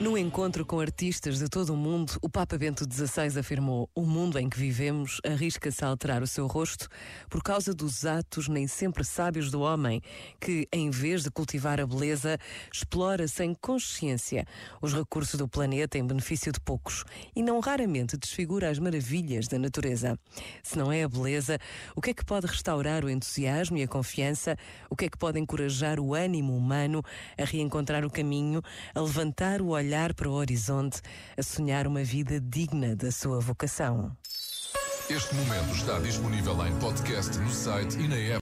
No encontro com artistas de todo o mundo, o Papa Bento XVI afirmou: O mundo em que vivemos arrisca-se a alterar o seu rosto por causa dos atos nem sempre sábios do homem, que, em vez de cultivar a beleza, explora sem consciência os recursos do planeta em benefício de poucos e não raramente desfigura as maravilhas da natureza. Se não é a beleza, o que é que pode restaurar o entusiasmo e a confiança? O que é que pode encorajar o ânimo humano a reencontrar o caminho, a levantar o olhar? Olhar para o horizonte, a sonhar uma vida digna da sua vocação. Este momento está disponível em podcast no site e na app.